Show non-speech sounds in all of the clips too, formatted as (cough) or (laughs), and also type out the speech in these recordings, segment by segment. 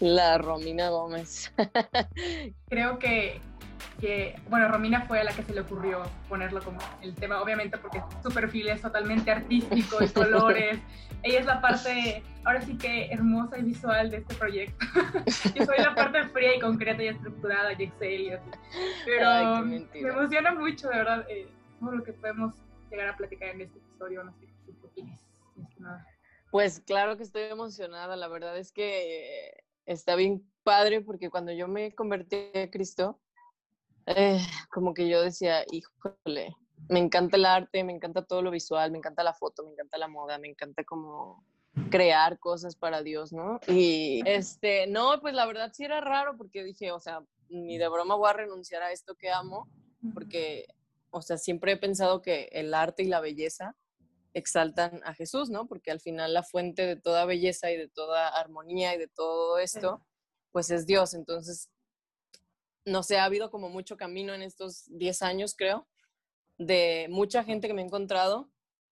La Romina Gómez. (laughs) Creo que, que, bueno, Romina fue a la que se le ocurrió ponerlo como el tema, obviamente porque su perfil es totalmente artístico, de colores. (laughs) Ella es la parte, ahora sí que hermosa y visual de este proyecto. (laughs) Yo soy la parte fría y concreta y estructurada y Excel y así. Pero Ay, me emociona mucho, de verdad, eh, todo lo que podemos llegar a platicar en este episodio. No sé qué opinas, mi estimada. Pues claro que estoy emocionada, la verdad es que eh, está bien padre porque cuando yo me convertí a Cristo, eh, como que yo decía, híjole, me encanta el arte, me encanta todo lo visual, me encanta la foto, me encanta la moda, me encanta como crear cosas para Dios, ¿no? Y este, no, pues la verdad sí era raro porque dije, o sea, ni de broma voy a renunciar a esto que amo, porque, o sea, siempre he pensado que el arte y la belleza exaltan a Jesús, ¿no? Porque al final la fuente de toda belleza y de toda armonía y de todo esto, pues es Dios. Entonces, no sé, ha habido como mucho camino en estos 10 años, creo, de mucha gente que me he encontrado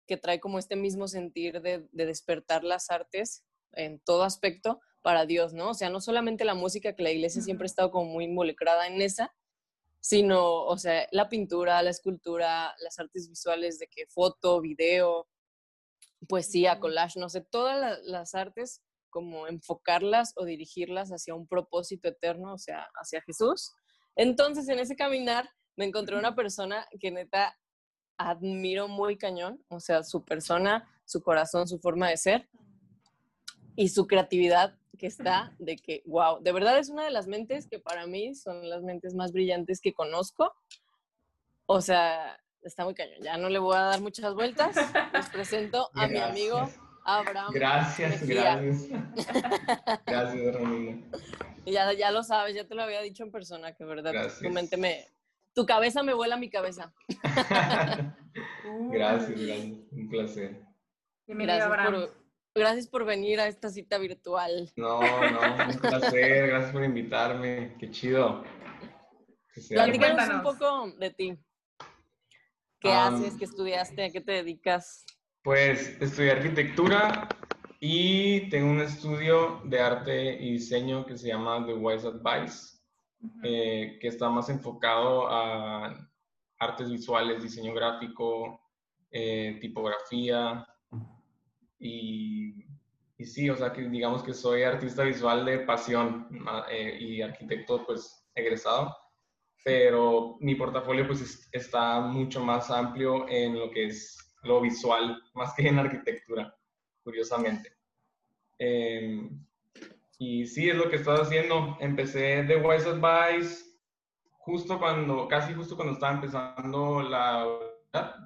que trae como este mismo sentir de, de despertar las artes en todo aspecto para Dios, ¿no? O sea, no solamente la música, que la iglesia siempre ha estado como muy involucrada en esa, sino, o sea, la pintura, la escultura, las artes visuales de que foto, video, poesía, collage, no sé, todas la- las artes, como enfocarlas o dirigirlas hacia un propósito eterno, o sea, hacia Jesús. Entonces, en ese caminar, me encontré una persona que neta admiro muy cañón, o sea, su persona, su corazón, su forma de ser y su creatividad que está de que, wow, de verdad es una de las mentes que para mí son las mentes más brillantes que conozco. O sea, está muy cañón. Ya no le voy a dar muchas vueltas. Les (laughs) presento a mi amigo Gracias. Abraham. Gracias, Mejía. gracias. (laughs) Gracias, Romina. Y Ya, ya lo sabes, ya te lo había dicho en persona, que verdad, tu Gracias. mente me... Tu cabeza me vuela a mi cabeza. (laughs) Gracias, gracias. Un placer. Bienvenido, Gracias Abraham. por, gracias por venir a esta cita virtual. No, no, un placer. Gracias por invitarme. Qué chido. Platícanos un poco de ti. ¿Qué haces? ¿Qué estudiaste? ¿A qué te dedicas? Pues estudié arquitectura y tengo un estudio de arte y diseño que se llama The Wise Advice, eh, que está más enfocado a artes visuales, diseño gráfico, eh, tipografía y, y sí, o sea que digamos que soy artista visual de pasión eh, y arquitecto pues egresado, pero mi portafolio pues es- está mucho más amplio en lo que es lo visual, más que en arquitectura, curiosamente. Em, y sí, es lo que estoy haciendo. Empecé The Wise Advice justo cuando, casi justo cuando estaba empezando la.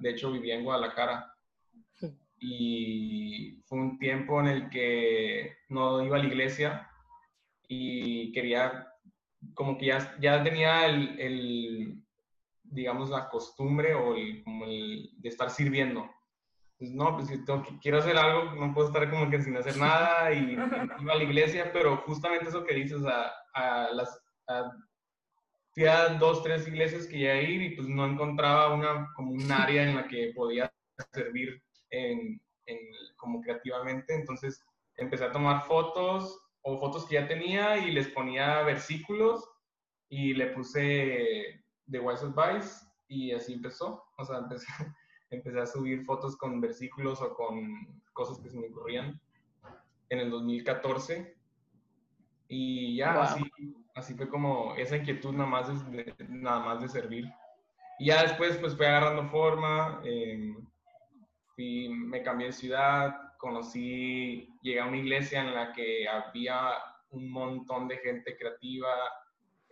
De hecho, vivía en Guadalajara. Y fue un tiempo en el que no iba a la iglesia y quería, como que ya, ya tenía el, el, digamos, la costumbre o el, como el de estar sirviendo. Pues no, pues si tengo quiero hacer algo, no puedo estar como que sin hacer nada y (laughs) iba a la iglesia, pero justamente eso que dices, a, a las, a- fui a dos, tres iglesias que iba a ir y pues no encontraba una, como un área en la que podía servir en, en- como creativamente, entonces empecé a tomar fotos o fotos que ya tenía y les ponía versículos y le puse The Wise Advice y así empezó, o sea, empecé, (laughs) empecé a subir fotos con versículos o con cosas que se me ocurrían en el 2014 y ya Wow. así, así fue como esa inquietud nada más de, nada más de servir. Y ya después pues fue agarrando forma, eh, fui- me cambié de ciudad, conocí, llegué a una iglesia en la que había un montón de gente creativa,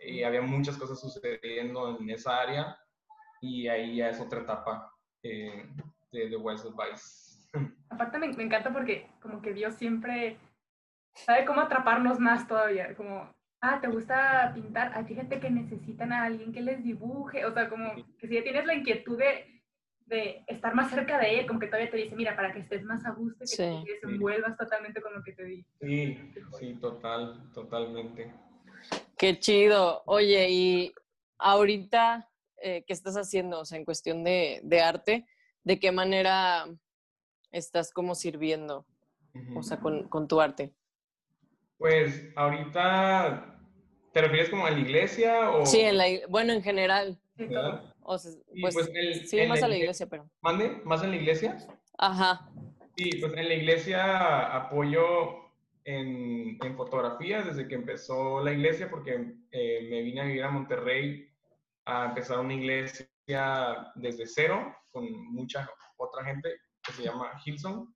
y había muchas cosas sucediendo en esa área y ahí ya es otra etapa eh, de The Wise Advice. (laughs) Aparte me, me encanta porque como que Dios siempre sabe cómo atraparnos más todavía, como ah, ¿te gusta pintar? Ah, fíjate que necesitan a alguien que les dibuje, o sea, como que si ya tienes la inquietud de, de estar más cerca de él, como que todavía te dice, mira, para que estés más a gusto, que Sí. te desenvuelvas totalmente con lo que te di. Sí, sí, total, totalmente. Qué chido. Oye, y ahorita, eh, ¿qué estás haciendo? O sea, en cuestión de, de arte, ¿de qué manera estás como sirviendo? O sea, con, con tu arte. Pues ahorita, ¿te refieres como a la iglesia o...? Sí, en la, bueno, en general. O sea, pues, pues, el- sí, más la a la igle- iglesia, pero. ¿Mande? ¿Más en la iglesia? Ajá. Sí, pues en la iglesia apoyo en, en fotografía desde que empezó la iglesia porque eh, me vine a vivir a Monterrey a empezar una iglesia desde cero con mucha otra gente que se llama Hilson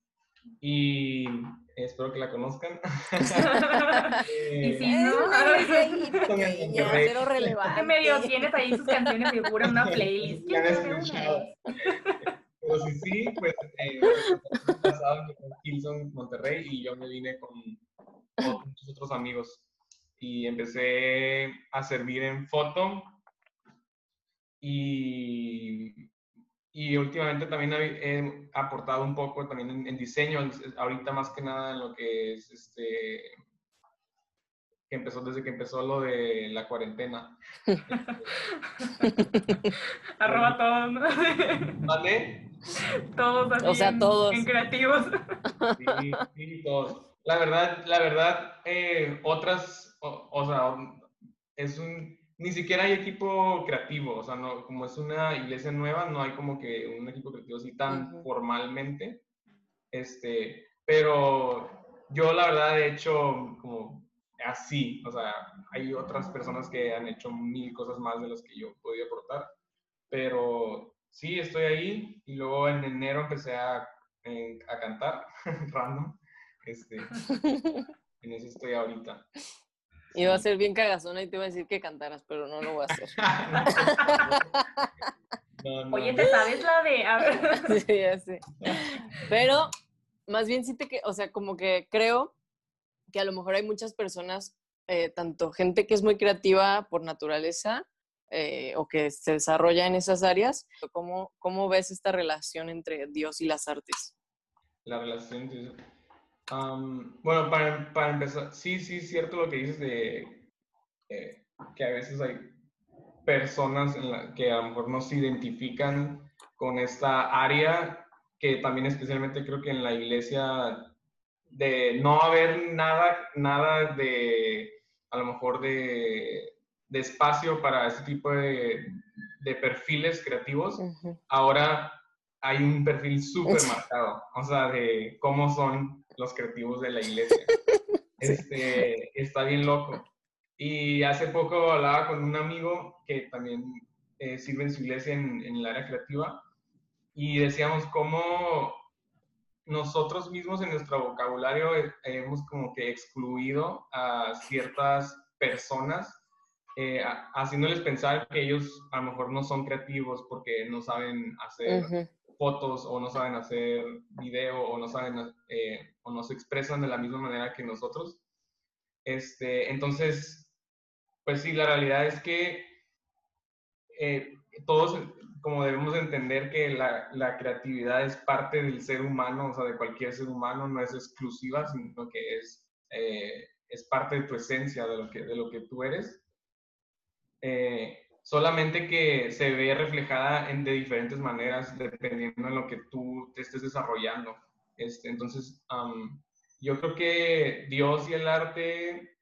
y espero que la conozcan. (laughs) y si no, Con. Cero relevante. ¿qué medio tienes ahí sus canciones seguro en una playlist? Ya. Pero sí, sí, pues eh, el pasado fue Hilson, Monterrey, y yo me vine con ot- muchos otros amigos. Y empecé a servir en foto. Y, y últimamente también he, aportado un poco también en, en diseño, ahorita más que nada en lo que es este que empezó desde que empezó lo de la cuarentena. (laughs) (laughs) Arroba todos, ¿no? (laughs) ¿Vale? todos así. O sea, en- todos. En creativos. Sí, sí, todos. La verdad, la verdad, eh, otras, o, o sea, es un, ni siquiera hay equipo creativo, o sea, no, como es una iglesia nueva, no hay como que un equipo creativo así tan formalmente, este, pero yo la verdad he hecho como así, o sea, hay otras personas que han hecho mil cosas más de las que yo podía aportar, pero sí, estoy ahí y luego en enero empecé a, a cantar, (laughs) random, este, (laughs) en eso estoy ahorita. Iba a ser bien cagazona y te iba a decir que cantaras, pero no lo voy a hacer. (laughs) No, no, Oye. ¿te sabes la de.? A ver. (laughs) Sí, ya sé. Pero más bien sí te que, o sea, como que creo que a lo mejor hay muchas personas, eh, tanto gente que es muy creativa por naturaleza eh, o que se desarrolla en esas áreas. ¿Cómo, ¿Cómo ves esta relación entre Dios y las artes? La relación. entre- Am, bueno, para, para empezar, sí, sí, es cierto lo que dices de eh, que a veces hay personas en la, que a lo mejor no se identifican con esta área, que también especialmente creo que en la iglesia, de no haber nada, nada de, a lo mejor de, de espacio para ese tipo de, de perfiles creativos, Ujú. ahora hay un perfil súper marcado, o sea, de cómo son los creativos de la iglesia. (laughs) Este, está bien loco. Y hace poco hablaba con un amigo que también eh, sirve en su iglesia en, en el área creativa y decíamos cómo nosotros mismos en nuestro vocabulario eh, hemos como que excluido a ciertas personas eh, haciéndoles pensar que ellos a lo mejor no son creativos porque no saben hacer. Fotos o no saben hacer video o no saben eh, o no se expresan de la misma manera que nosotros. Este, entonces, pues sí, la realidad es que eh, todos como debemos entender que la, la creatividad es parte del ser humano, o sea, de cualquier ser humano, no es exclusiva, sino que es, eh, es parte de tu esencia, de lo que, de lo que tú eres. Eh, solamente que se ve reflejada en, de diferentes maneras dependiendo de lo que tú te estés desarrollando. Este, entonces, am, yo creo que Dios y el arte,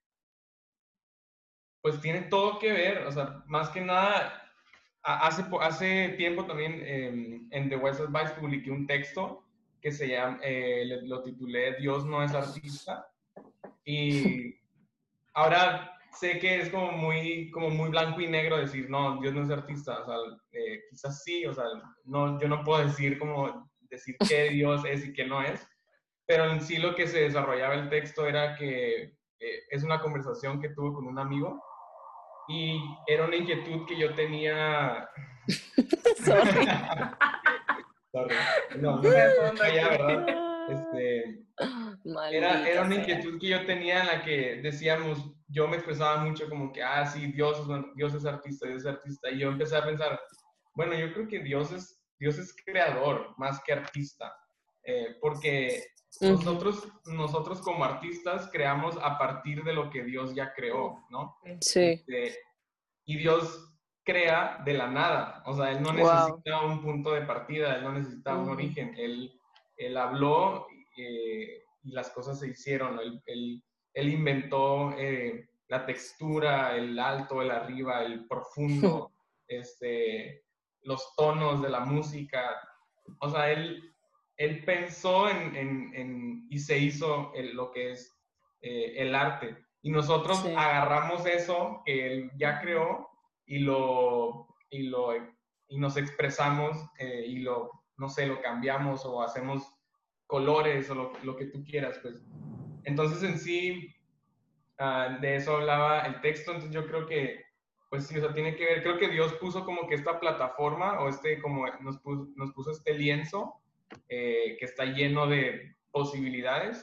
pues tienen todo que ver, o sea, más que nada, hace, hace tiempo también em, en The West Advice publiqué un texto que se llama, eh, lo titulé Dios no es artista, y ahora sé que es como muy, como muy blanco y negro decir, no, Dios no es artista, o sea, eh, quizás sí, o sea, no, yo no puedo decir como, decir qué (laughs) Dios es y qué no es, pero en sí lo que se desarrollaba el texto era que eh, es una conversación que tuve con un amigo y era una inquietud que yo tenía... (laughs) Sorry. (laughs) Sorry. No, no, De fondo ya, aquí. ¿verdad? Este, era, Maldita era una inquietud que yo tenía en la que decíamos, yo me expresaba mucho como que, ah, sí, Dios es, Dios es artista, Dios es artista. Y yo empecé a pensar, bueno, yo creo que Dios es, Dios es creador más que artista. Eh, porque nosotros, nosotros como artistas creamos a partir de lo que Dios ya creó, ¿no? Sí. Este, y Dios crea de la nada, o sea, Él no Wow. necesita un punto de partida, Él no necesita un Ujú. origen, Él, él habló eh, y las cosas se hicieron, Él, él- él inventó eh, la textura, el alto, el arriba, el profundo, (laughs) este, los tonos de la música, o sea, Él, él pensó en, en- en- y se hizo el- lo que es eh, el arte. Y nosotros Sí. agarramos eso que él ya creó y lo, y lo y nos expresamos eh, y lo, no sé, lo cambiamos o hacemos colores o lo, que tú quieras, pues. Entonces en sí, ah, de eso hablaba el texto, entonces yo creo que, pues sí, o sea, tiene que ver, creo que Dios puso como que esta plataforma o este, como nos puso, nos puso este lienzo eh, que está lleno de posibilidades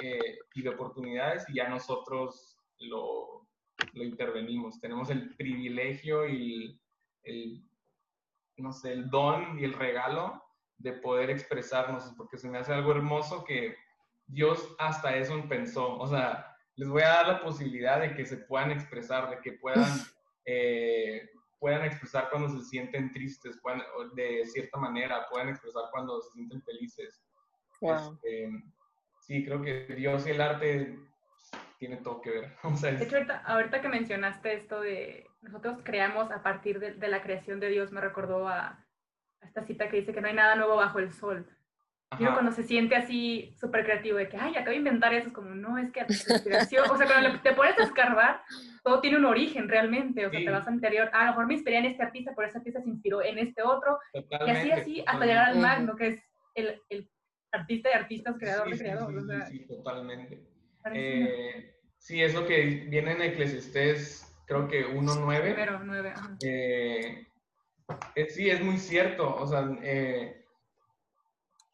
eh, y de oportunidades y ya nosotros lo, lo intervenimos. Tenemos el privilegio y el, no sé, el don y el regalo de poder expresarnos, porque se me hace algo hermoso que Dios hasta eso pensó. O sea, les voy a dar la posibilidad de que se puedan expresar, de que puedan, eh, puedan expresar cuando se sienten tristes, puedan, o de cierta manera, puedan expresar cuando se sienten felices. Wow. Este, sí, creo que Dios y el arte tiene todo que ver. (laughs) O sea, De es- hecho, ahorita, ahorita que mencionaste esto de nosotros creamos a partir de, de la creación de Dios, me recordó a, a esta cita que dice que no hay nada nuevo bajo el sol. Ajá, cuando se siente así súper creativo de que, ay, acabo de inventar eso, es como, no, es que la inspiración, o sea, cuando te pones a escarbar, todo tiene un origen realmente, o sea, Sí. te vas al interior, ah, a lo mejor me inspiré en este artista, por ese artista se inspiró en este otro, y así, totalmente, así, hasta totalmente. llegar al magno, que es el, el artista de artistas, creador Sí, de creador, sí, o sea, sí, totalmente. Eh, sí, eso que viene en Eclesiastés, creo que 1.9. Primero, nueve, ajá. eh, eh, sí, es muy cierto. O sea, eh,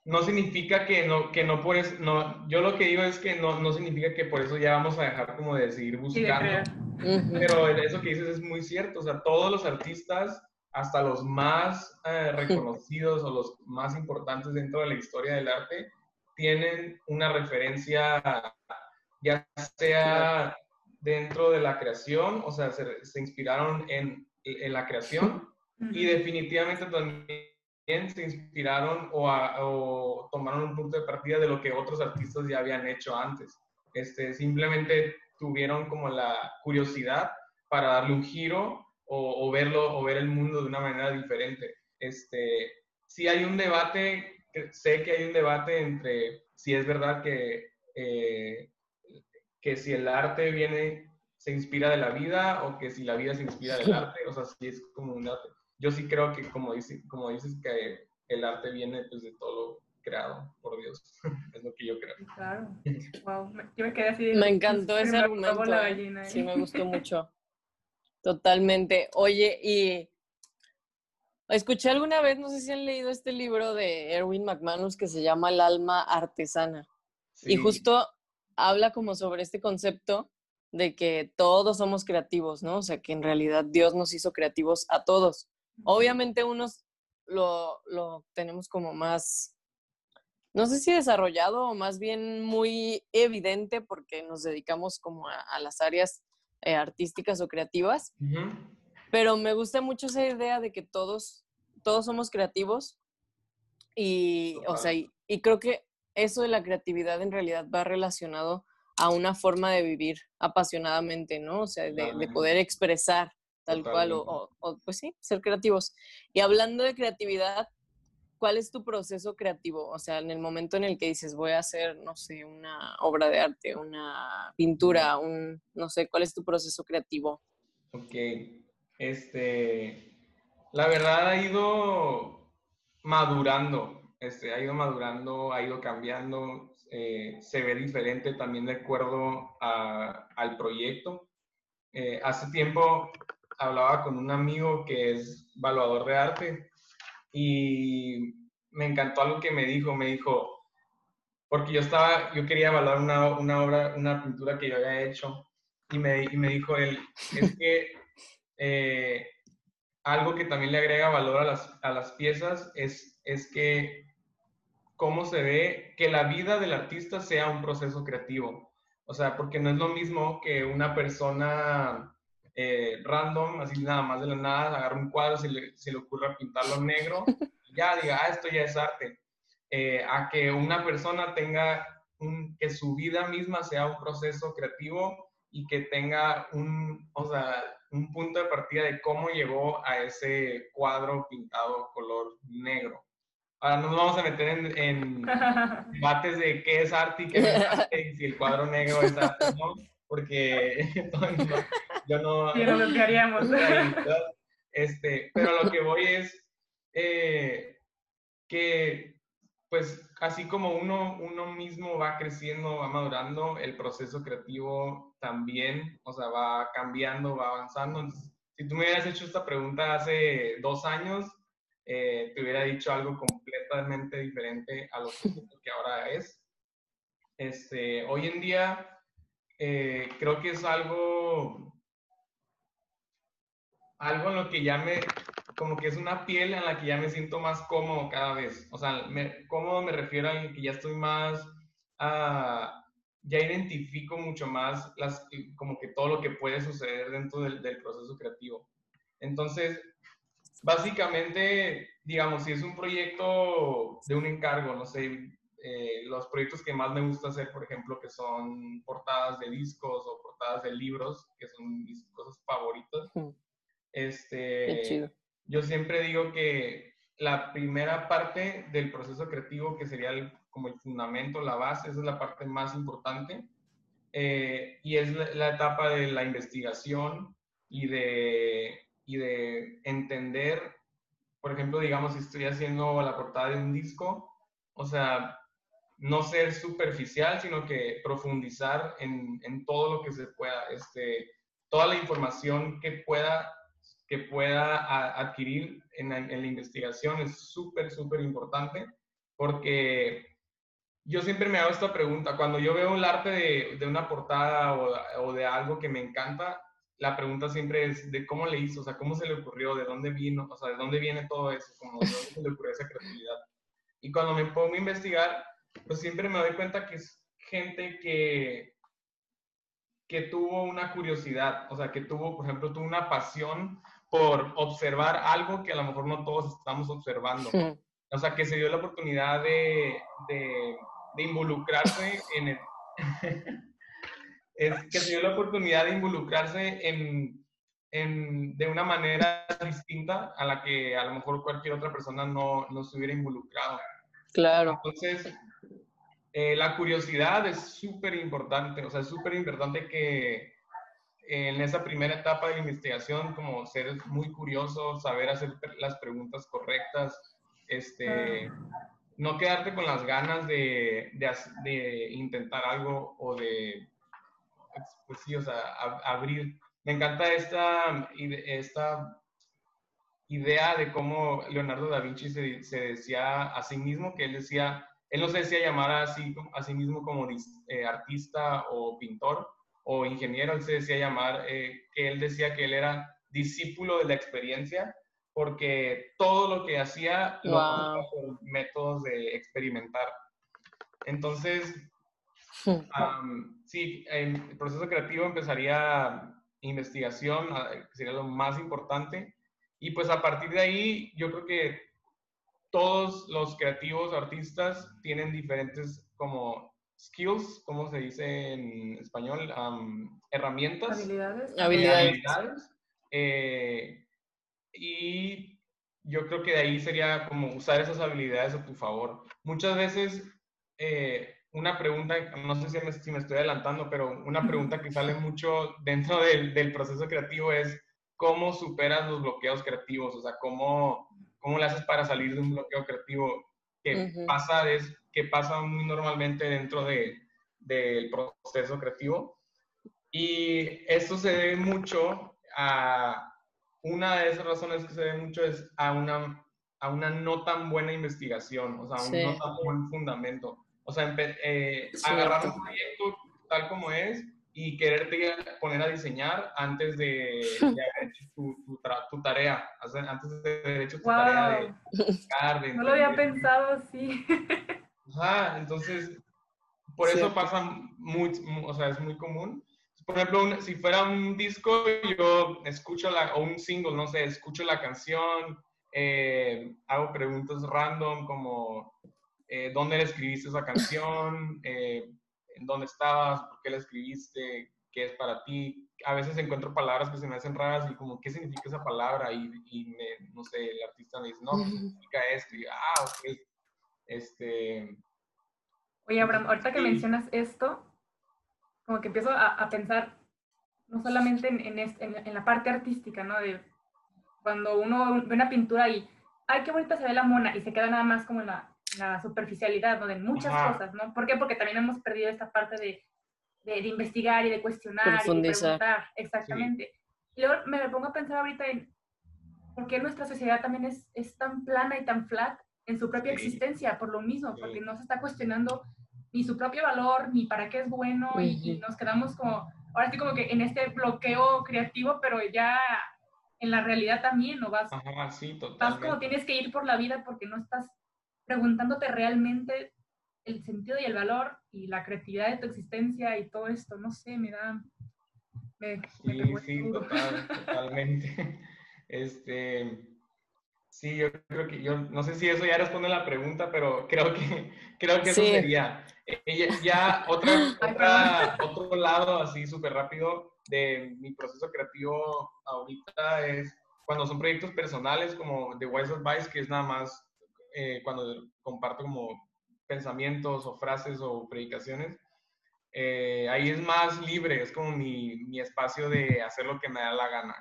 no significa que no, que no por eso, no, yo lo que digo es que no, no significa que por eso ya vamos a dejar como de seguir buscando. Pero eso que dices es muy cierto, o sea, todos los artistas, hasta los más eh, reconocidos o los más importantes dentro de la historia del arte, tienen una referencia, ya sea dentro de la creación, o sea, se, se inspiraron en, en la creación y Ujú. definitivamente también se inspiraron o, a- o tomaron un punto de partida de lo que otros artistas ya habían hecho antes. Este, simplemente tuvieron como la curiosidad para darle un giro o, o verlo o ver el mundo de una manera diferente. Este, sí hay un debate, sé que hay un debate entre si es verdad que, eh, que si el arte viene, se inspira de la vida o que si la vida se inspira del arte, o sea, sí es como un debate. Yo sí creo que, como, dice, como dices, que el arte viene pues, de todo lo creado por Dios. (laughs) es lo que yo creo. Sí, Claro. Wow. me- Yo me quedé así. Me encantó ese me argumento. la ¿eh? gallina, Sí, ¿eh? me gustó mucho. Totalmente. Oye, y escuché alguna vez, no sé si han leído este libro de Erwin McManus que se llama El alma artesana. Y Sí, justo habla como sobre este concepto de que todos somos creativos, ¿no? O sea, que en realidad Dios nos hizo creativos a todos. Obviamente unos lo, lo tenemos como más, no sé si desarrollado o más bien muy evidente porque nos dedicamos como a, a las áreas eh, artísticas o creativas, pero me gusta mucho esa idea de que todos, todos somos creativos y, o sea, y, y creo que eso de la creatividad en realidad va relacionado a una forma de vivir apasionadamente, ¿no? O sea, de, poder expresar tal cual o, o, pues sí, ser creativos. Y hablando de creatividad, ¿cuál es tu proceso creativo? O sea, en el momento en el que dices, voy a hacer, no sé, una obra de arte, una pintura, un, no sé, ¿cuál es tu proceso creativo? Ok. Este, la verdad ha ido madurando, este, ha ido madurando, ha ido cambiando, eh, se ve diferente también de acuerdo a- al proyecto. Eh, hace tiempo hablaba con un amigo que es evaluador de arte y me encantó algo que me dijo, me dijo, porque yo estaba, yo quería evaluar una, una obra, una pintura que yo había hecho y me, y me dijo él, es que eh, algo que también le agrega valor a las, a las piezas es, es que cómo se ve que la vida del artista sea un proceso creativo. O sea, porque no es lo mismo que una persona eh, random, así nada más de la nada, agarra un cuadro, se le, se le ocurre pintarlo negro, y ya diga, ah, esto ya es arte. Eh, a que una persona tenga un, que su vida misma sea un proceso creativo y que tenga un, o sea, un punto de partida de cómo llegó a ese cuadro pintado color negro. Ahora no nos vamos a meter en, en (laughs) debates de qué es arte y qué es arte y si el cuadro negro es arte no, porque (laughs) yo no... Sí, no lo que haríamos. Este, pero lo que voy es eh, que, pues, así como uno, uno mismo va creciendo, va madurando, el proceso creativo también, o sea, va cambiando, va avanzando. Entonces, si tú me hubieras hecho esta pregunta hace dos años, eh, te hubiera dicho algo completamente diferente a lo que ahora es. Este, hoy en día, eh, creo que es algo, algo en lo que ya me, como que es una piel en la que ya me siento más cómodo cada vez. O sea, me, cómodo me refiero a que ya estoy más, uh, ya identifico mucho más las, como que todo lo que puede suceder dentro del, del proceso creativo. Entonces, básicamente, digamos, si es un proyecto de un encargo, no sé, eh, los proyectos que más me gusta hacer, por ejemplo, que son portadas de discos o portadas de libros, que son mis cosas favoritas. Este, yo siempre digo que la primera parte del proceso creativo, que sería como el fundamento, la base, esa es la parte más importante. Eh, y es la, etapa de la investigación y de, y de entender, por ejemplo, digamos, si estoy haciendo la portada de un disco, o sea, no ser superficial, sino que profundizar en, en, todo lo que se pueda, este, toda la información que pueda, que pueda adquirir en, en, la investigación es súper, súper importante, porque yo siempre me hago esta pregunta, cuando yo veo el arte de, de una portada o, o, de algo que me encanta, la pregunta siempre es de cómo le hizo, o sea, cómo se le ocurrió, de dónde vino, o sea, de dónde viene todo eso, como de dónde se le ocurrió esa creatividad. Y cuando me pongo a investigar, pues siempre me doy cuenta que es gente que, que tuvo una curiosidad, o sea, que tuvo, por ejemplo, tuvo una pasión por observar algo que a lo mejor no todos estamos observando. O sea, que se dio la oportunidad de, de, de involucrarse en el... (laughs) es que se dio la oportunidad de involucrarse en, en, de una manera distinta a la que a lo mejor cualquier otra persona no, no se hubiera involucrado. Claro. Entonces, eh, la curiosidad es súper importante, o sea, es súper importante que en esa primera etapa de investigación, como ser muy curioso, saber hacer las preguntas correctas, este, no quedarte con las ganas de, de, de intentar algo o de, pues sí, o sea, abrir. Me encanta esta, esta idea de cómo Leonardo da Vinci se, se decía a sí mismo, que él decía, él no se decía llamar a sí, a sí mismo como eh, artista o pintor o ingeniero, él se decía llamar, eh, que él decía que él era discípulo de la experiencia porque todo lo que hacía lo hacía por métodos de experimentar. Entonces, (laughs) um, sí, el proceso creativo empezaría investigación, sería lo más importante, y pues a partir de ahí yo creo que todos los creativos artistas tienen diferentes como skills, ¿cómo se dice en español? herramientas. Habilidades. Habilidades. Eh, y yo creo que de ahí sería como usar esas habilidades a tu favor. Muchas veces, eh, una pregunta, no sé si me, si me, estoy adelantando, pero una pregunta que sale (laughs) mucho dentro del, del proceso creativo es cómo superas los bloqueos creativos, o sea, cómo ¿Cómo le haces para salir de un bloqueo creativo que, pasa, es, que pasa muy normalmente dentro de, del proceso creativo? Y esto se debe mucho a, una de esas razones que se debe mucho es a una, a una no tan buena investigación, o sea, a un no tan buen fundamento. O sea, eh, agarrar un proyecto tal como es y quererte poner a diseñar antes de, (laughs) haber hecho tu, tu, tarea, antes de haber hecho tu tarea de, No lo había pensado así. (laughs) Ajá, entonces, por eso pasa muy, o sea, es muy común. Por ejemplo, si fuera un disco, yo escucho la, o un single, no sé, escucho la canción, eh, hago preguntas random como, eh, ¿dónde le escribiste esa canción? Eh, en dónde estabas, por qué la escribiste, qué es para ti. A veces encuentro palabras que se me hacen raras y como, ¿qué significa esa palabra? Y, y me, no sé, el artista me dice, no, ¿qué significa esto? Y, ah, ok. Este... Oye, Abraham, ahorita que mencionas esto, como que empiezo a, a pensar no solamente en, en, en, la parte artística, ¿no? De cuando uno ve una pintura y, ay, qué bonita se ve la mona, y se queda nada más como en la, la superficialidad, ¿no? De muchas cosas, ¿no? ¿Por qué? Porque también hemos perdido esta parte de, de, investigar y de cuestionar y de preguntar. Exactamente. Y luego me pongo a pensar ahorita en por qué nuestra sociedad también es, es tan plana y tan flat en su propia existencia, por lo mismo, porque no se está cuestionando ni su propio valor, ni para qué es bueno, y, nos quedamos como, ahora sí como que en este bloqueo creativo, pero ya en la realidad también, ¿no? Vas, Ajá, sí, vas como tienes que ir por la vida porque no estás preguntándote realmente el sentido y el valor y la creatividad de tu existencia y todo esto, no sé, me da... sí, sí, (laughs) totalmente. (laughs) Este, sí, yo creo que, yo no sé si eso ya responde la pregunta, pero (laughs) creo que, creo que eso sería. Eh, ya otra, otra, otro lado así súper rápido de mi proceso creativo ahorita es cuando son proyectos personales como The Wise Advice, que es nada más eh, cuando comparto como pensamientos o frases o predicaciones, eh, ahí es más libre, es como mi, mi, espacio de hacer lo que me da la gana.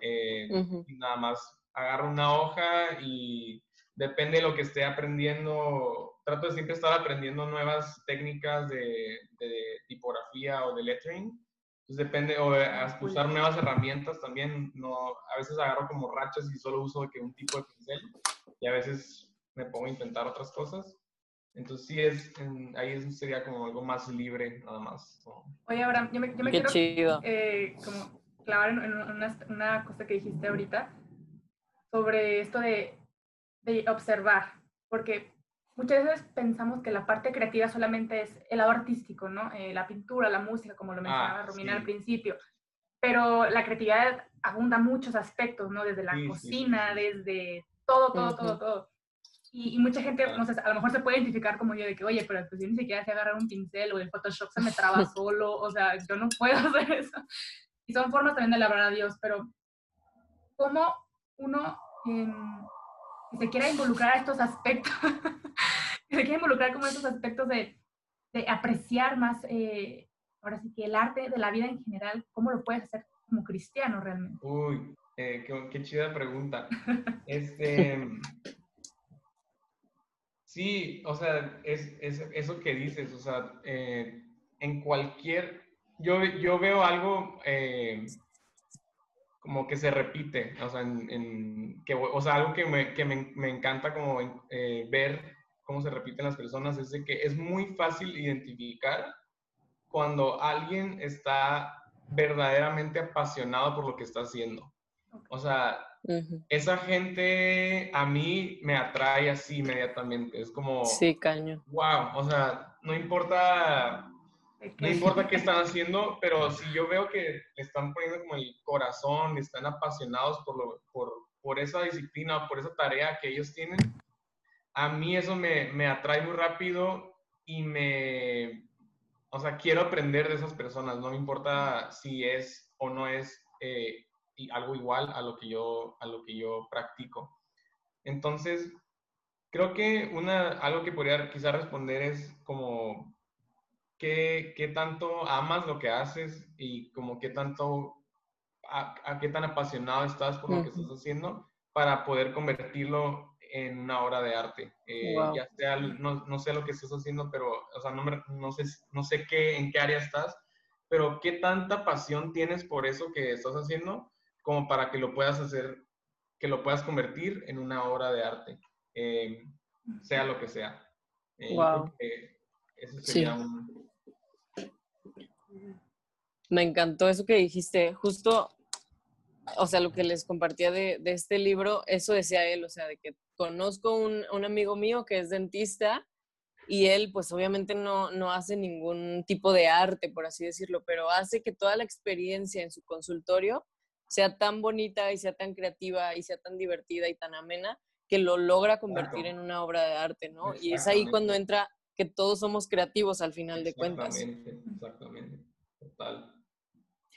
Eh, nada más agarro una hoja y depende de lo que esté aprendiendo, trato de siempre estar aprendiendo nuevas técnicas de, de tipografía o de lettering. Entonces depende, o usar nuevas herramientas también. No, a veces agarro como rachas y solo uso que un tipo de pincel y a veces me pongo a intentar otras cosas. Entonces sí es, ahí sería como algo más libre, nada más. Oye, Abraham, yo me, yo me quiero eh, como clavar en, una, una, cosa que dijiste ahorita sobre esto de, de, observar, porque muchas veces pensamos que la parte creativa solamente es el lado artístico, ¿no? Eh, la pintura, la música, como lo ah, mencionaba Romina al principio, pero la creatividad abunda muchos aspectos, ¿no? Desde la cocina, desde todo, todo, todo, todo. Y, mucha gente, no sé, a lo mejor se puede identificar como yo de que, oye, pero pues yo ni siquiera sé agarrar un pincel o el Photoshop se me traba (laughs) solo, o sea, yo no puedo (laughs) hacer eso. Y son formas también de labrar a Dios, pero ¿cómo uno eh, se quiera involucrar a estos aspectos, (laughs) se quiere involucrar como estos aspectos de, de apreciar más, eh, ahora sí que el arte de la vida en general, ¿cómo lo puedes hacer como cristiano realmente? Uy, eh, qué, chida pregunta. (laughs) Este, sí, o sea, es, eso que dices, o sea, eh, en cualquier, yo, yo veo algo eh, como que se repite, o sea, en, que, o sea algo que, me, que me, me encanta como ver cómo se repiten las personas es de que es muy fácil identificar cuando alguien está verdaderamente apasionado por lo que está haciendo. O sea, esa gente a mí me atrae así inmediatamente. Es como. Sí, caño. Wow. O sea, no importa. No importa qué están haciendo, pero si yo veo que le están poniendo como el corazón, están apasionados por, lo, por, por esa disciplina, por esa tarea que ellos tienen, a mí eso me, me atrae muy rápido y me, o sea, quiero aprender de esas personas, no me importa si es o no es eh, algo igual a lo que yo, a lo que yo practico. Entonces, creo que una, algo que podría quizás responder es como, ¿qué, ¿qué, tanto amas lo que haces y como qué tanto, a, qué tan apasionado estás por lo que estás haciendo para poder convertirlo en una obra de arte? Eh, ya sea, no, no, sé lo que estás haciendo, pero, o sea, no, no, sé, no sé qué, en qué área estás, pero qué tanta pasión tienes por eso que estás haciendo como para que lo puedas hacer, que lo puedas convertir en una obra de arte, eh, sea lo que sea. Eh, que Eso Sí. sería un... Me encantó eso que dijiste. Justo, o sea, lo que les compartía de, de este libro, eso decía él, o sea, de que conozco un, un amigo mío que es dentista y él, pues obviamente no, no hace ningún tipo de arte, por así decirlo, pero hace que toda la experiencia en su consultorio sea tan bonita y sea tan creativa y sea tan divertida y tan amena que lo logra convertir en una obra de arte, ¿no? Y es ahí cuando entra que todos somos creativos al final de cuentas. Exactamente, exactamente. Total.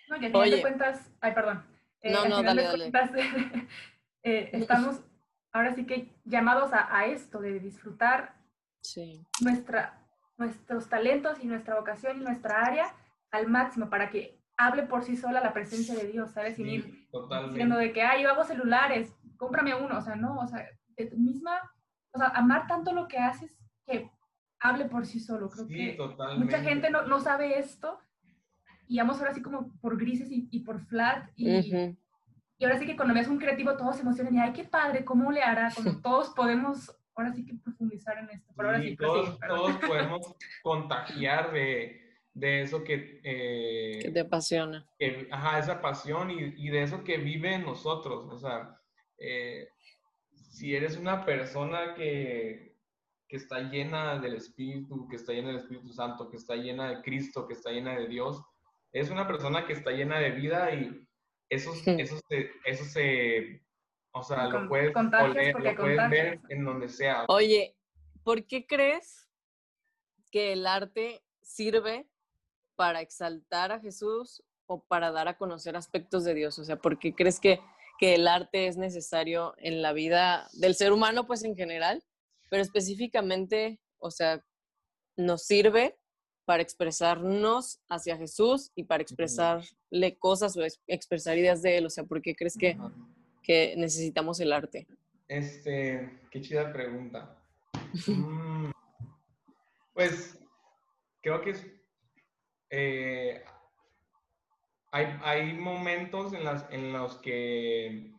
No, y al final Oye. de cuentas, ay, perdón. Eh, No, no, dale, dale. cuentas, (laughs) eh, estamos ahora sí que llamados a, a esto, de disfrutar Sí. nuestra, nuestros talentos y nuestra vocación y nuestra área al máximo para que hable por sí sola la presencia de Dios, ¿sabes? Sin ir Sí, totalmente. diciendo de que, ay, yo hago celulares, cómprame uno, o sea, no, o sea, de tu misma, o sea, amar tanto lo que haces que hable por sí solo. Creo Sí, que totalmente. mucha gente no, no sabe esto y vamos ahora así como por grises y, y por flat y, y ahora sí que cuando ves un creativo todos se emocionan y ay, qué padre, ¿cómo le hará? Cuando todos podemos ahora sí que profundizar en esto. Pero ahora sí, Sí, prosigue, todos, todos (laughs) podemos contagiar de, de eso que, eh, Que te apasiona. que- ajá, esa pasión y, y de eso que vive en nosotros. O sea, eh, si eres una persona que, que está llena del Espíritu, que está llena del Espíritu Santo, que está llena de Cristo, que está llena de Dios, es una persona que está llena de vida y eso, Sí. eso, se, eso se, o sea, Con- lo puedes oler, lo puedes ver en donde sea. Oye, ¿por qué crees que el arte sirve para exaltar a Jesús o para dar a conocer aspectos de Dios? O sea, ¿por qué crees que, que el arte es necesario en la vida del ser humano, pues en general, pero específicamente, o sea, nos sirve para expresarnos hacia Jesús y para expresarle cosas o ex- expresar ideas de Él? O sea, ¿por qué crees que, que necesitamos el arte? Este, qué chida pregunta. (laughs) Mm, pues creo que es, eh, hay, hay momentos en, las, en los que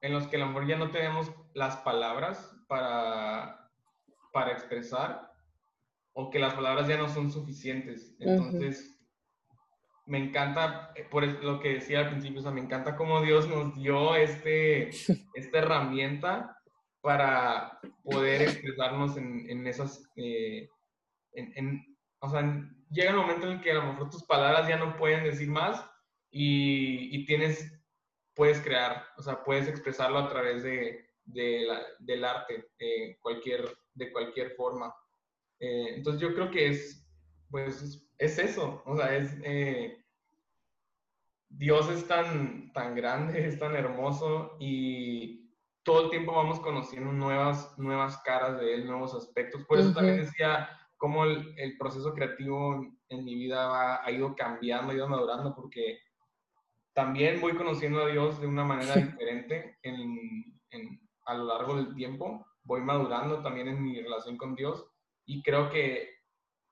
en los que a lo mejor ya no tenemos las palabras para, para expresar o que las palabras ya no son suficientes. Entonces, me encanta, eh, por lo que decía al principio, o sea, me encanta cómo Dios nos dio este, (laughs) esta herramienta para poder expresarnos en, en esas, eh, en, en- o sea, llega el momento en el que a lo mejor tus palabras ya no pueden decir más y, y tienes, puedes crear, o sea, puedes expresarlo a través de, de la- del arte, eh, cualquier, de cualquier forma. Eh, entonces yo creo que es, pues, es, es eso, o sea, es, eh, Dios es tan, tan grande, (laughs) es tan hermoso y todo el tiempo vamos conociendo nuevas, nuevas caras de Él, nuevos aspectos. Por eso Ujú. también decía cómo el, el proceso creativo en mi vida va- ha ido cambiando, ha ido madurando, porque también voy conociendo a Dios de una manera diferente en, en- a lo largo del tiempo. Voy madurando también en mi relación con Dios y creo que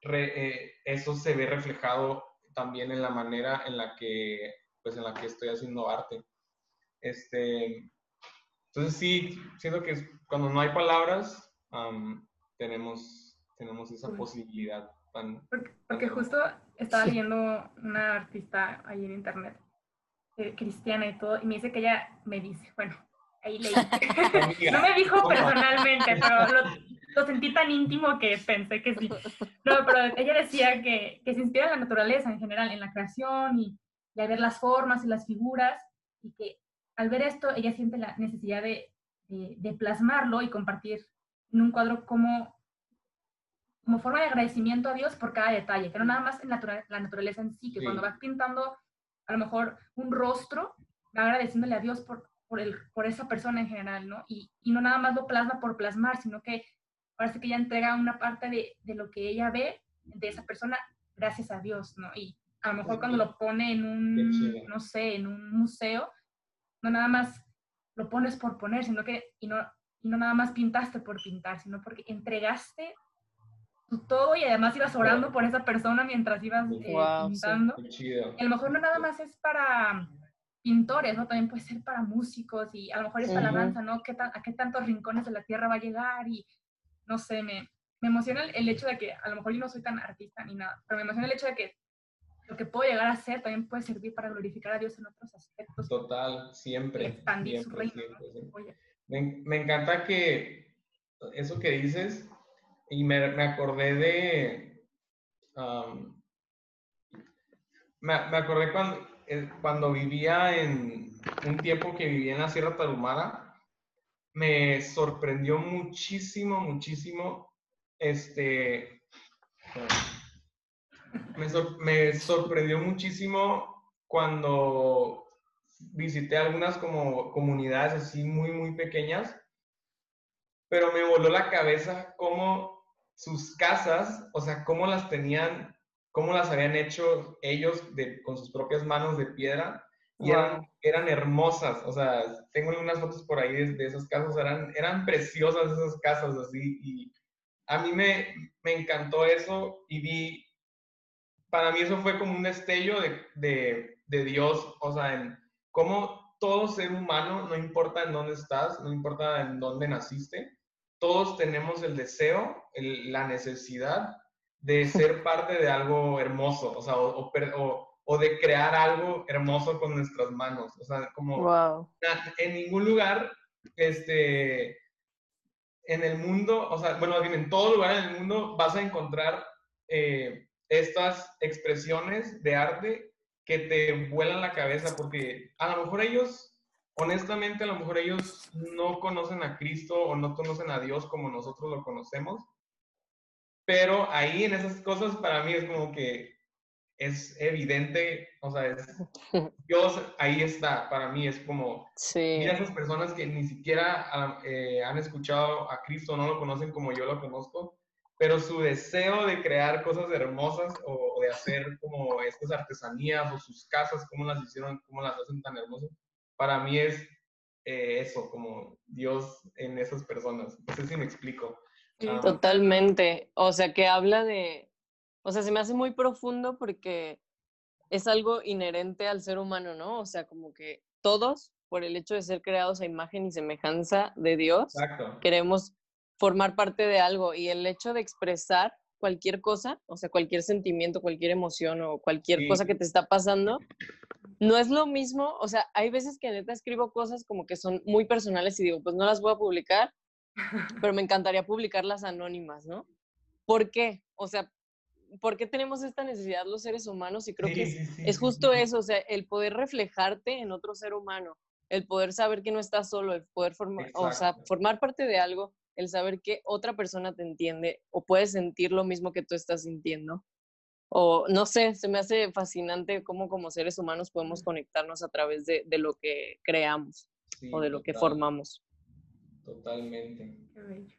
re- eh, eso se ve reflejado también en la manera en la que, pues, en la que estoy haciendo arte. Este, entonces sí, siento que cuando no hay palabras, am, tenemos, tenemos esa Uy. posibilidad. tan- Porque, porque tan- justo estaba leyendo una artista ahí en internet, eh, cristiana y todo, y me dice que ella me dice, bueno, ahí leí. (laughs) (laughs) No me dijo personalmente, pero lo, lo sentí tan íntimo que pensé que sí. No, pero ella decía que, que se inspira en la naturaleza en general, en la creación y, y al ver las formas y las figuras, y que al ver esto ella siente la necesidad de, de, de plasmarlo y compartir en un cuadro como, como forma de agradecimiento a Dios por cada detalle, no nada más en natura- la naturaleza en sí, que Sí. cuando vas pintando a lo mejor un rostro, va agradeciéndole a Dios por, por, el, por esa persona en general, ¿no? Y, y no nada más lo plasma por plasmar, sino que parece que ella entrega una parte de, de lo que ella ve de esa persona gracias a Dios, ¿no? Y a lo mejor cuando lo pone en un, no sé, en un museo, no nada más lo pones por poner, sino que, y no, y no nada más pintaste por pintar, sino porque entregaste todo y además ibas orando por esa persona mientras ibas eh, sí. pintando. Y a lo mejor no nada más es para pintores, ¿no? También puede ser para músicos y a lo mejor esta Ujú. alabanza, ¿no? ¿Qué ta- ¿A qué tantos rincones de la tierra va a llegar? Y no sé, me, me emociona el, el hecho de que a lo mejor yo no soy tan artista ni nada, pero me emociona el hecho de que lo que puedo llegar a hacer también puede servir para glorificar a Dios en otros aspectos. Total, siempre. Expandir su siempre, reino. siempre, siempre. Oye, Me, me encanta que eso que dices, y me, me acordé de. me, me acordé cuando, eh, cuando vivía en un tiempo que vivía en la Sierra Tarahumara, me sorprendió muchísimo, muchísimo. Este. Me, sor- me sorprendió muchísimo cuando visité algunas como comunidades así muy, muy pequeñas, pero me voló la cabeza cómo sus casas, o sea, cómo las tenían, cómo las habían hecho ellos de, con sus propias manos de piedra, y eran, Wow. eran hermosas, o sea, tengo unas fotos por ahí de, de esas casas, eran, eran preciosas esas casas así, y a mí me, me encantó eso y vi, para mí eso fue como un destello de, de, de Dios, o sea, en cómo todo ser humano, no importa en dónde estás, no importa en dónde naciste, todos tenemos el deseo, el- la necesidad de ser parte de algo hermoso, o sea, o, o o- o de crear algo hermoso con nuestras manos, o sea, como Wow. en ningún lugar, este, en el mundo, o sea, bueno, bien en todo lugar en el mundo vas a encontrar eh, estas expresiones de arte que te vuelan la cabeza, porque a lo mejor ellos, honestamente, a lo mejor ellos no conocen a Cristo o no conocen a Dios como nosotros lo conocemos, pero ahí en esas cosas para mí es como que es evidente, o sea, es, (laughs) Dios ahí está, para mí es como, Sí. mira esas personas que ni siquiera eh, han escuchado a Cristo, no lo conocen como yo lo conozco, pero su deseo de crear cosas hermosas o, o de hacer como estas artesanías o sus casas, cómo las hicieron, cómo las hacen tan hermosas, para mí es eh, eso, como Dios en esas personas. No sé si me explico. sí. Totalmente. O sea, que habla de, o sea, se me hace muy profundo porque es algo inherente al ser humano, ¿no? O sea, como que todos, por el hecho de ser creados a imagen y semejanza de Dios, Exacto. queremos formar parte de algo y el hecho de expresar cualquier cosa, o sea, cualquier sentimiento, cualquier emoción o cualquier Sí. cosa que te está pasando, no es lo mismo, o sea, hay veces que neta escribo cosas como que son muy personales y digo, pues no las voy a publicar, (laughs) pero me encantaría publicarlas anónimas, ¿no? ¿Por qué? O sea, ¿por qué tenemos esta necesidad los seres humanos? Y creo que es, Sí, justo sí. eso, o sea, el poder reflejarte en otro ser humano, el poder saber que no estás solo, el poder formar, o sea, formar parte de algo, el saber que otra persona te entiende o puede sentir lo mismo que tú estás sintiendo. O no sé, se me hace fascinante cómo como seres humanos podemos conectarnos a través de, de lo que creamos Sí, o de lo que formamos. Totalmente. Qué bello.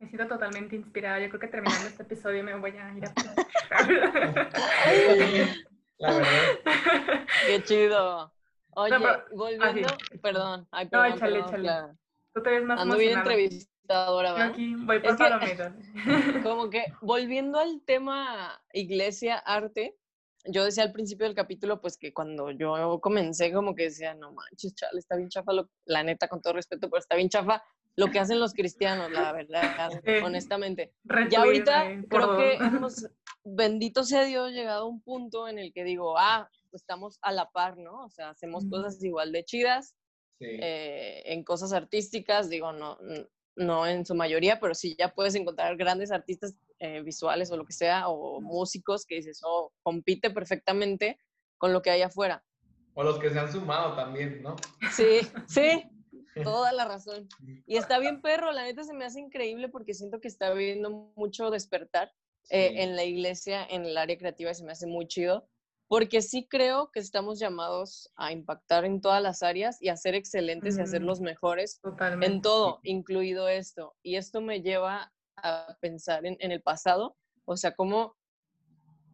Me siento totalmente inspirada. Yo creo que terminando este episodio me voy a ir a (laughs) La verdad. Qué chido. Oye, pero- volviendo, perdón, ay, No, perdón, échale, perdón, échale. Clara. Tú te ves más Ando bien entrevistadora, Yo ¿va? aquí voy por Es que-. (laughs) Como que volviendo al tema iglesia, arte, yo decía al principio del capítulo, pues que cuando yo comencé, como que decía, no manches, chale, está bien chafa, lo- la neta, con todo respeto, pero está bien chafa lo que hacen los cristianos, la verdad, honestamente. Ya ahorita creo que hemos, bendito sea Dios, llegado a un punto en el que digo, ah, pues estamos a la par, ¿no? O sea, hacemos cosas igual de chidas, Sí. eh, en cosas artísticas, digo, no, no en su mayoría, pero sí ya puedes encontrar grandes artistas eh, visuales o lo que sea, o músicos que dices, oh, compite perfectamente con lo que hay afuera. O los que se han sumado también, ¿no? Sí, sí, toda la razón. Y está bien perro, la neta se me hace increíble porque siento que está habiendo mucho despertar eh, en la iglesia, en el área creativa, y se me hace muy chido, porque sí creo que estamos llamados a impactar en todas las áreas y a ser excelentes y a ser los mejores Totalmente. en todo, incluido esto. Y esto me lleva a pensar en, en el pasado, o sea, como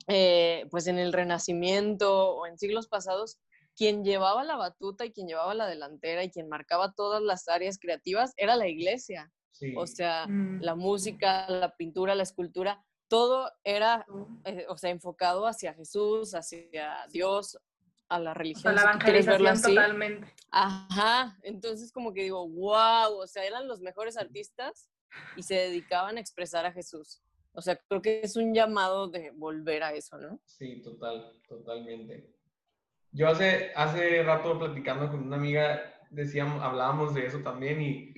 eh, pues en el Renacimiento o en siglos pasados, quien llevaba la batuta y quien llevaba la delantera y quien marcaba todas las áreas creativas era la iglesia. Sí. O sea, Mm. la música, la pintura, la escultura, todo era, eh, o sea, enfocado hacia Jesús, hacia Dios, a la O sea, religión, la quieres verlo evangelización totalmente. Ajá, entonces como que digo, wow, o sea, eran los mejores artistas y se dedicaban a expresar a Jesús. O sea, creo que es un llamado de volver a eso, ¿no? Sí, total, totalmente. Yo hace, hace rato platicando con una amiga, decíamos, hablábamos de eso también y,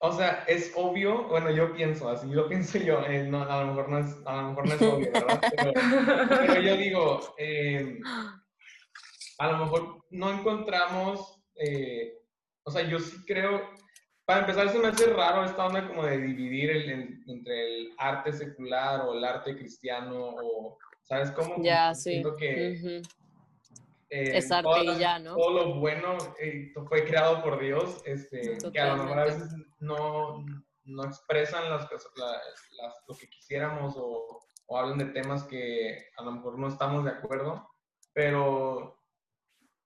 o sea, es obvio, bueno, yo pienso, así lo (laughs) pienso yo, eh, no, a, lo mejor no es, a lo mejor no es obvio, ¿verdad? (laughs) Pero, pero yo digo, eh, a lo mejor no encontramos, eh, o sea, yo sí creo, para empezar se me hace raro esta onda como de dividir el, entre el arte secular o el arte cristiano o, ¿sabes cómo? Ya, sí. Siento que... Ujú. eh, Es arte todas y ya, ¿no? Todo lo bueno eh, fue creado por Dios, este, que a lo mejor a veces no, no expresan las, la- las- lo que quisiéramos o, o hablan de temas que a lo mejor no estamos de acuerdo, pero,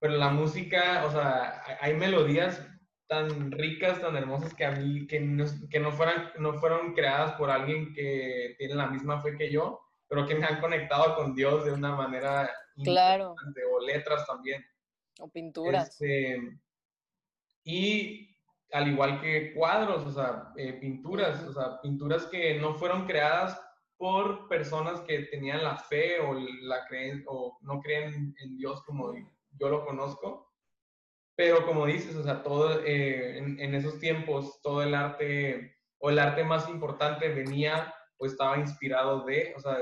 pero la música, o sea, hay- hay melodías tan ricas, tan hermosas que a mí, que no, que no, fueran, no fueron creadas por alguien que tiene la misma fe que yo, pero que me han conectado con Dios de una manera Claro, impresionante, o letras también. o pinturas. Este, y al igual que cuadros, o sea, eh, pinturas, o sea, pinturas que no fueron creadas por personas que tenían la fe o la creen o no creen en Dios como yo lo conozco. Pero como dices, o sea, todo eh, en, en esos tiempos, todo el arte o el arte más importante venía o estaba inspirado de, o sea,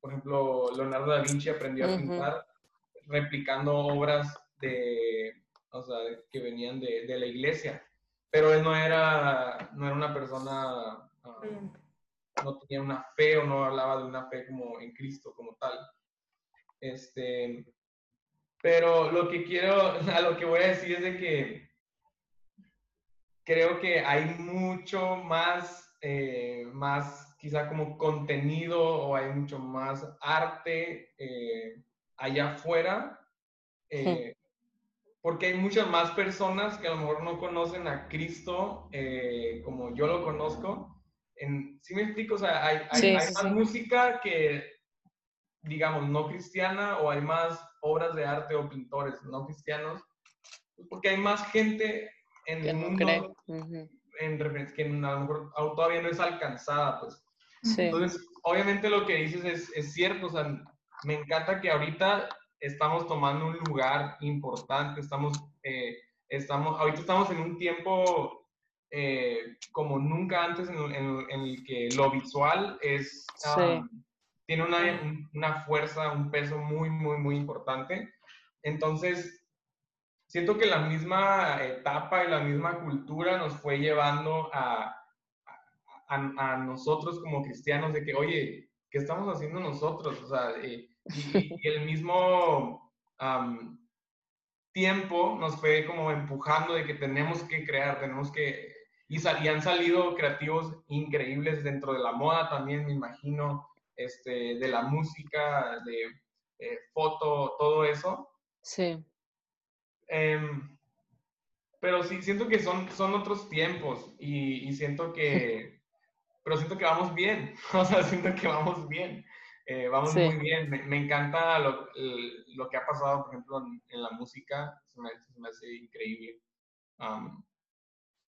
por ejemplo, Leonardo da Vinci aprendió a Ujú. pintar replicando obras de, o sea, que venían de, de la iglesia. Pero él no era, no era una persona, ah, no tenía una fe o no hablaba de una fe como en Cristo como tal. Este, pero lo que quiero, (laughs) a lo que voy a decir es de que creo que hay mucho más, eh, más quizá como contenido o hay mucho más arte eh, allá afuera, eh, porque hay muchas más personas que a lo mejor no conocen a Cristo eh, como yo lo conozco. En, ¿Sí me explico? O sea, hay, hay- Sí, hay sí, más sí. música que, digamos, no cristiana o hay más obras de arte o pintores no cristianos, pues porque hay más gente en Que el no mundo cree. Ujú. en que a lo mejor todavía no es alcanzada, pues. Sí. Entonces, obviamente lo que dices es, es cierto, o sea, me encanta que ahorita estamos tomando un lugar importante, estamos, eh, estamos, ahorita estamos en un tiempo eh, como nunca antes en, en- en el que lo visual es, Sí. um, tiene una, un- una fuerza, un peso muy, muy, muy importante. Entonces, siento que la misma etapa y la misma cultura nos fue llevando a, a, a nosotros como cristianos de que, oye, ¿qué estamos haciendo nosotros? O sea, eh, y, y (laughs) el mismo am, tiempo nos fue como empujando de que tenemos que crear, tenemos que... Y, sal- y han salido creativos increíbles dentro de la moda también, me imagino, este, de la música, de eh, foto, todo eso. Sí. Em, pero sí, siento que son, son otros tiempos y, y siento que, (laughs) pero siento que vamos bien, (laughs) o sea, siento que vamos bien, eh, vamos Sí. muy bien. Me, me encanta lo, lo que ha pasado, por ejemplo, en, en la música, se me, se me hace increíble. Am,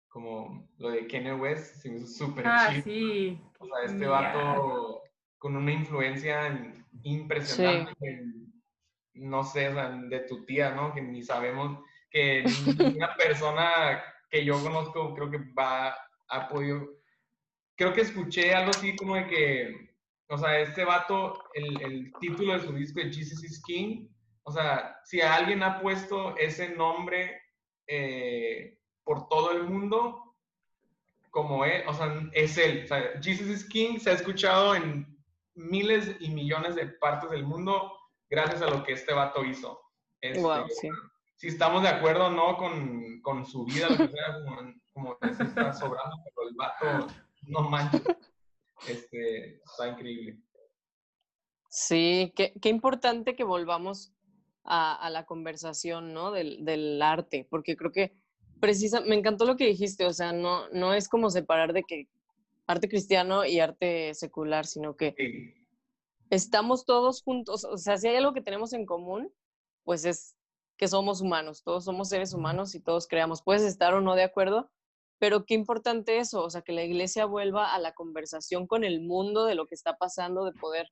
como lo de Kanye West, se me hizo súper Ah, chido. sí. O sea, este Genial. vato con una influencia en- impresionante, en- no sé, o sea, de tu tía, ¿no? Que ni sabemos que (laughs) una persona que yo conozco creo que va, ha podido, creo que escuché algo así como de que, o sea, este vato, el, el título de su disco de Jesus is King, o sea, si alguien ha puesto ese nombre eh, por todo el mundo, como él, o sea, es él. O sea, Jesus is King se ha escuchado en miles y millones de partes del mundo gracias a lo que este vato hizo. Este, Wow, sí. Si estamos de acuerdo o no con, con su vida, lo que sea, como, como está sobrando, pero el vato, no manches. Este, está increíble. Sí, qué, qué importante que volvamos a, a la conversación, ¿no? Del, del arte, porque creo que precisa, me encantó lo que dijiste, o sea, no, no es como separar de que arte cristiano y arte secular, sino que Sí, estamos todos juntos, o sea, si hay algo que tenemos en común, pues es que somos humanos, todos somos seres humanos y todos creamos. Puedes estar o no de acuerdo, pero qué importante eso, o sea, que la iglesia vuelva a la conversación con el mundo de lo que está pasando, de poder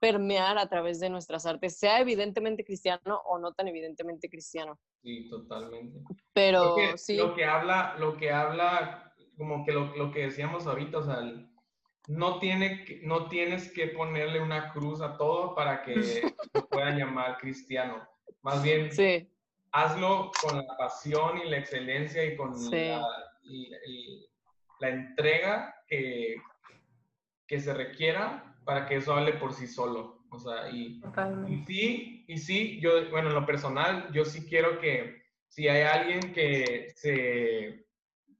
permear a través de nuestras artes, sea evidentemente cristiano o no tan evidentemente cristiano. Sí, totalmente. Pero sí, Lo que habla, lo que habla, como que lo, lo que decíamos ahorita, o sea, no, tiene, no tienes que ponerle una cruz a todo para que (laughs) lo puedan llamar cristiano. Más bien, sí, hazlo con la pasión y la excelencia y con Sí. la, la entrega que, que se requiera para que eso hable por sí solo. O sea, y, sí, y sí, yo, bueno, en lo personal, yo sí quiero que si hay alguien que se,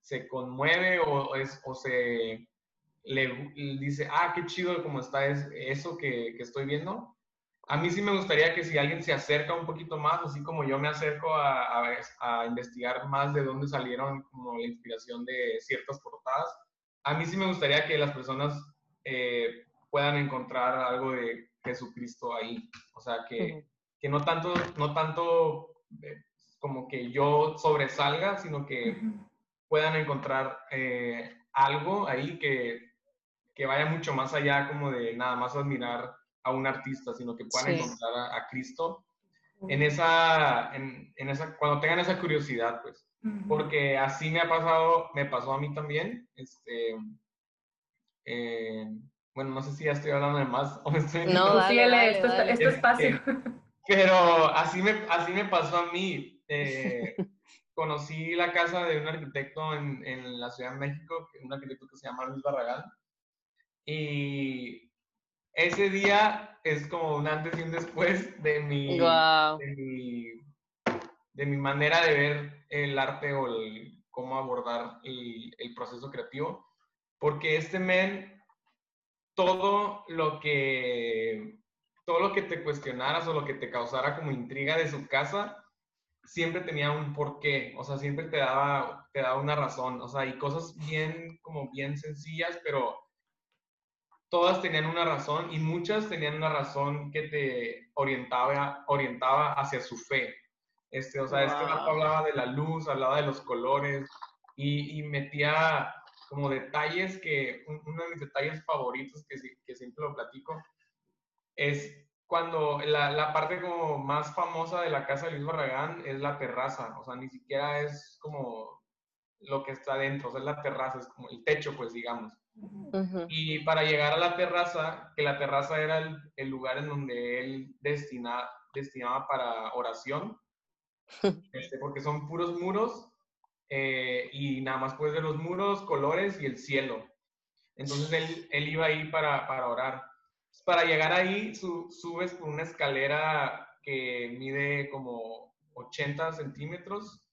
se conmueve o, es, o se le, le dice, ah, qué chido como está es, eso que, que estoy viendo, a mí sí me gustaría que si alguien se acerca un poquito más, así como yo me acerco a, a- a investigar más de dónde salieron como la inspiración de ciertas portadas, a mí sí me gustaría que las personas eh, puedan encontrar algo de Jesucristo ahí. O sea, que, que no tanto, no tanto eh, como que yo sobresalga, sino que puedan encontrar eh, algo ahí que, que vaya mucho más allá como de nada más admirar a un artista, sino que puedan Sí. encontrar a, a Cristo en esa, en, en esa, cuando tengan esa curiosidad, pues. Porque así me ha pasado, me pasó a mí también. Este, eh, bueno, no sé si ya estoy hablando de más o me estoy No, dale, síguele, dale, esto, es- dale. es tu espacio. Pero así me, así me pasó a mí. Eh, (laughs) conocí la casa de un arquitecto en, en la Ciudad de México, un arquitecto que se llama Luis Barragán. Y ese día es como un antes y un después de mi, Guau. de mi, de mi manera de ver el arte o el- cómo abordar el, el proceso creativo. Porque este men, todo lo que todo lo que te cuestionaras o lo que te causara como intriga de su casa, siempre tenía un porqué, o sea, siempre te daba, te daba una razón, o sea, y cosas bien, como bien sencillas, pero todas tenían una razón y muchas tenían una razón que te orientaba, orientaba hacia su fe. Este, o sea, este Wow. vato hablaba de la luz, hablaba de los colores y, y metía como detalles que, un- uno de mis detalles favoritos que, que siempre lo platico, es cuando la, la parte como más famosa de la casa de Luis Barragán es la terraza, o sea, ni siquiera es como lo que está dentro, o sea, es la terraza, es como el techo, pues digamos. Ujú. Y para llegar a la terraza, que la terraza era el, el lugar en donde él destina, destinaba para oración, (laughs) este, porque son puros muros eh, y nada más puedes ver los muros, colores y el cielo. Entonces él, él iba ahí para, para orar. Para llegar ahí su- subes por una escalera que mide como 80 centímetros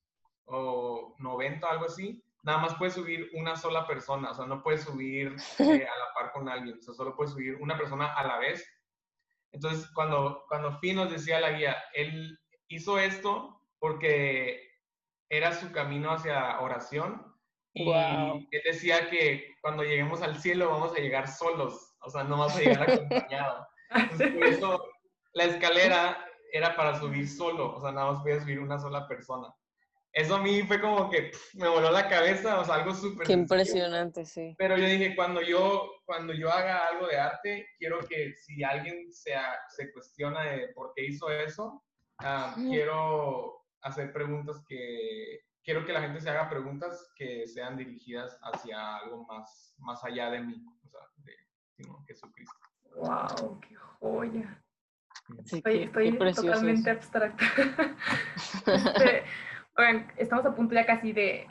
o 90, algo así. Nada más puedes subir una sola persona, o sea, no puedes subir (laughs) eh, a la par con alguien, o sea, solo puedes subir una persona a la vez. Entonces, cuando, cuando Finn nos decía la guía, él hizo esto porque era su camino hacia oración y él decía que cuando lleguemos al cielo vamos a llegar solos, o sea, no vamos a llegar acompañados. (laughs) Entonces, por eso la escalera era para subir solo, o sea, nada más podía subir una sola persona. Eso a mí fue como que pf, me voló la cabeza, o sea, algo súper Qué sencillo. impresionante, sí. Pero yo dije, cuando yo, cuando yo haga algo de arte, quiero que si alguien se, se cuestiona de por qué hizo eso, ah, Ujú. quiero hacer preguntas que, quiero que la gente se haga preguntas que sean dirigidas hacia algo más, más allá de mí, o sea, de sino Jesucristo. ¡Wow! ¡Qué joya! Sí, Estoy, qué, estoy qué totalmente eso. abstracta. (laughs) (laughs) Este, oigan, estamos a punto ya casi de,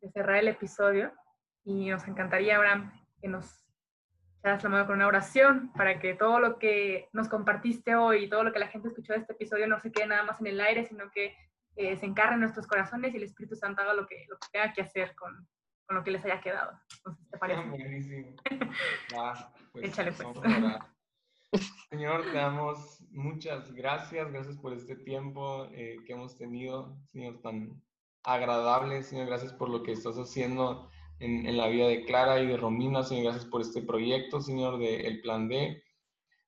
de cerrar el episodio y nos encantaría, Abraham, que nos echaras la mano con una oración para que todo lo que nos compartiste hoy y todo lo que la gente escuchó de este episodio no se quede nada más en el aire, sino que eh, se encarre en nuestros corazones y el Espíritu Santo haga lo que, lo que tenga que hacer con, con lo que les haya quedado. Entonces, ¿te parece? (laughs) Buenísimo. (laughs) Pues, Échale, pues. Señor, te damos muchas gracias, gracias por este tiempo eh, que hemos tenido, Señor, tan agradable, Señor, gracias por lo que estás haciendo en, en la vida de Clara y de Romina, Señor, gracias por este proyecto, Señor, de El Plan D.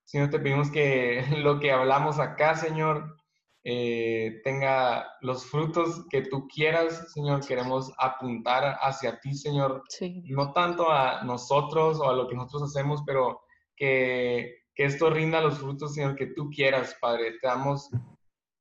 Señor, te pedimos que (laughs) lo que hablamos acá, Señor, eh, tenga los frutos que tú quieras, Señor. Queremos apuntar hacia ti, Señor. Sí. No tanto a nosotros o a lo que nosotros hacemos, pero que, que esto rinda los frutos, Señor, que tú quieras, Padre. Te damos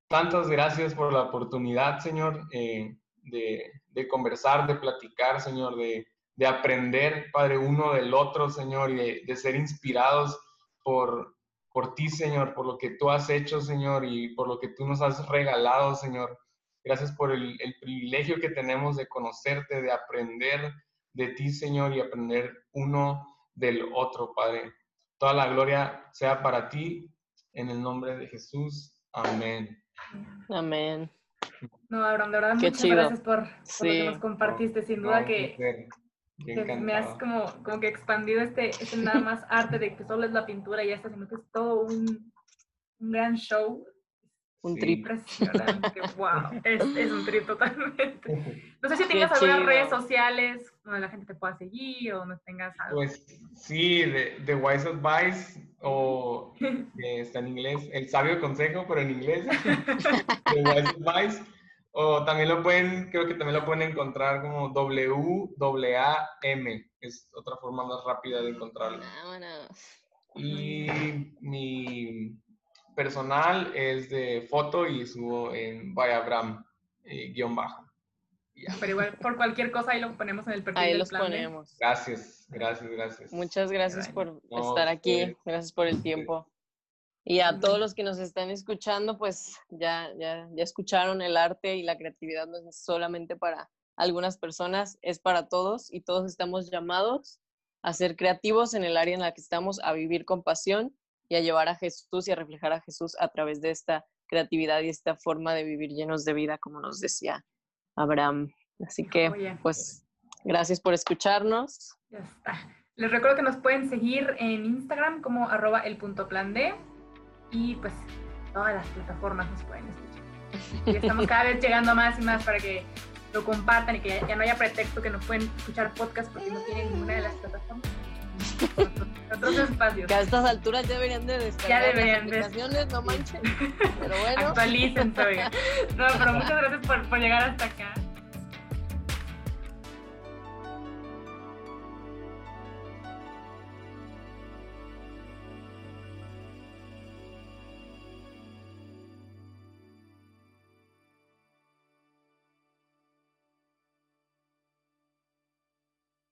tantas gracias por la oportunidad, Señor, eh, de, de, conversar, de platicar, Señor, de, de, aprender, Padre, uno del otro, Señor, y de, ser inspirados por, por ti, Señor, por lo que tú has hecho, Señor, y por lo que tú nos has regalado, Señor. Gracias por el, privilegio que tenemos de conocerte, de aprender de ti, Señor, y aprender uno del otro, Padre. Toda la gloria sea para ti, en el nombre de Jesús. Amén. Amén. No, Abraham, de verdad, Qué muchas chido. gracias por, por Sí. lo que nos compartiste. Sin duda No, que, me has como, como que expandido este, este nada más (laughs) arte de que solo es la pintura y ya está, sino que es todo un, un gran show. Un Sí. trip. Impresionante, wow, es, es un trip totalmente. (laughs) No sé si tengas algunas chido. redes sociales donde la gente te pueda seguir o donde tengas algo. Pues sí, de Wise Advice, o (laughs) está en inglés, el sabio consejo, pero en inglés, (laughs) de Wise Advice. O también lo pueden, creo que también lo pueden encontrar como W-A-M, es otra forma más rápida de encontrarlo. Vámonos. Y mi personal es de foto y subo en Bayabram, eh, guion bajo. Pero igual, por cualquier cosa, ahí lo ponemos en el perfil Ahí del los plan ponemos. Gracias, gracias, gracias. Muchas gracias por no, estar aquí, gracias por el tiempo. Y a todos los que nos están escuchando, pues ya, ya, ya escucharon el arte y la creatividad no es solamente para algunas personas, es para todos y todos estamos llamados a ser creativos en el área en la que estamos, a vivir con pasión y a llevar a Jesús y a reflejar a Jesús a través de esta creatividad y esta forma de vivir llenos de vida, como nos decía Abraham. Así que, pues, gracias por escucharnos. Ya está. Les recuerdo que nos pueden seguir en Instagram como arroba el punto plan D y pues todas las plataformas nos pueden escuchar. Y estamos cada vez llegando más y más para que lo compartan y que ya, ya no haya pretexto que no pueden escuchar podcast porque no tienen ninguna de las plataformas. Otros, espacios. Que a estas alturas ya deberían de descargar deberían de- las aplicaciones, no manchen. (laughs) Pero bueno, Actualícense, oigan. No, pero muchas gracias por, por llegar hasta acá.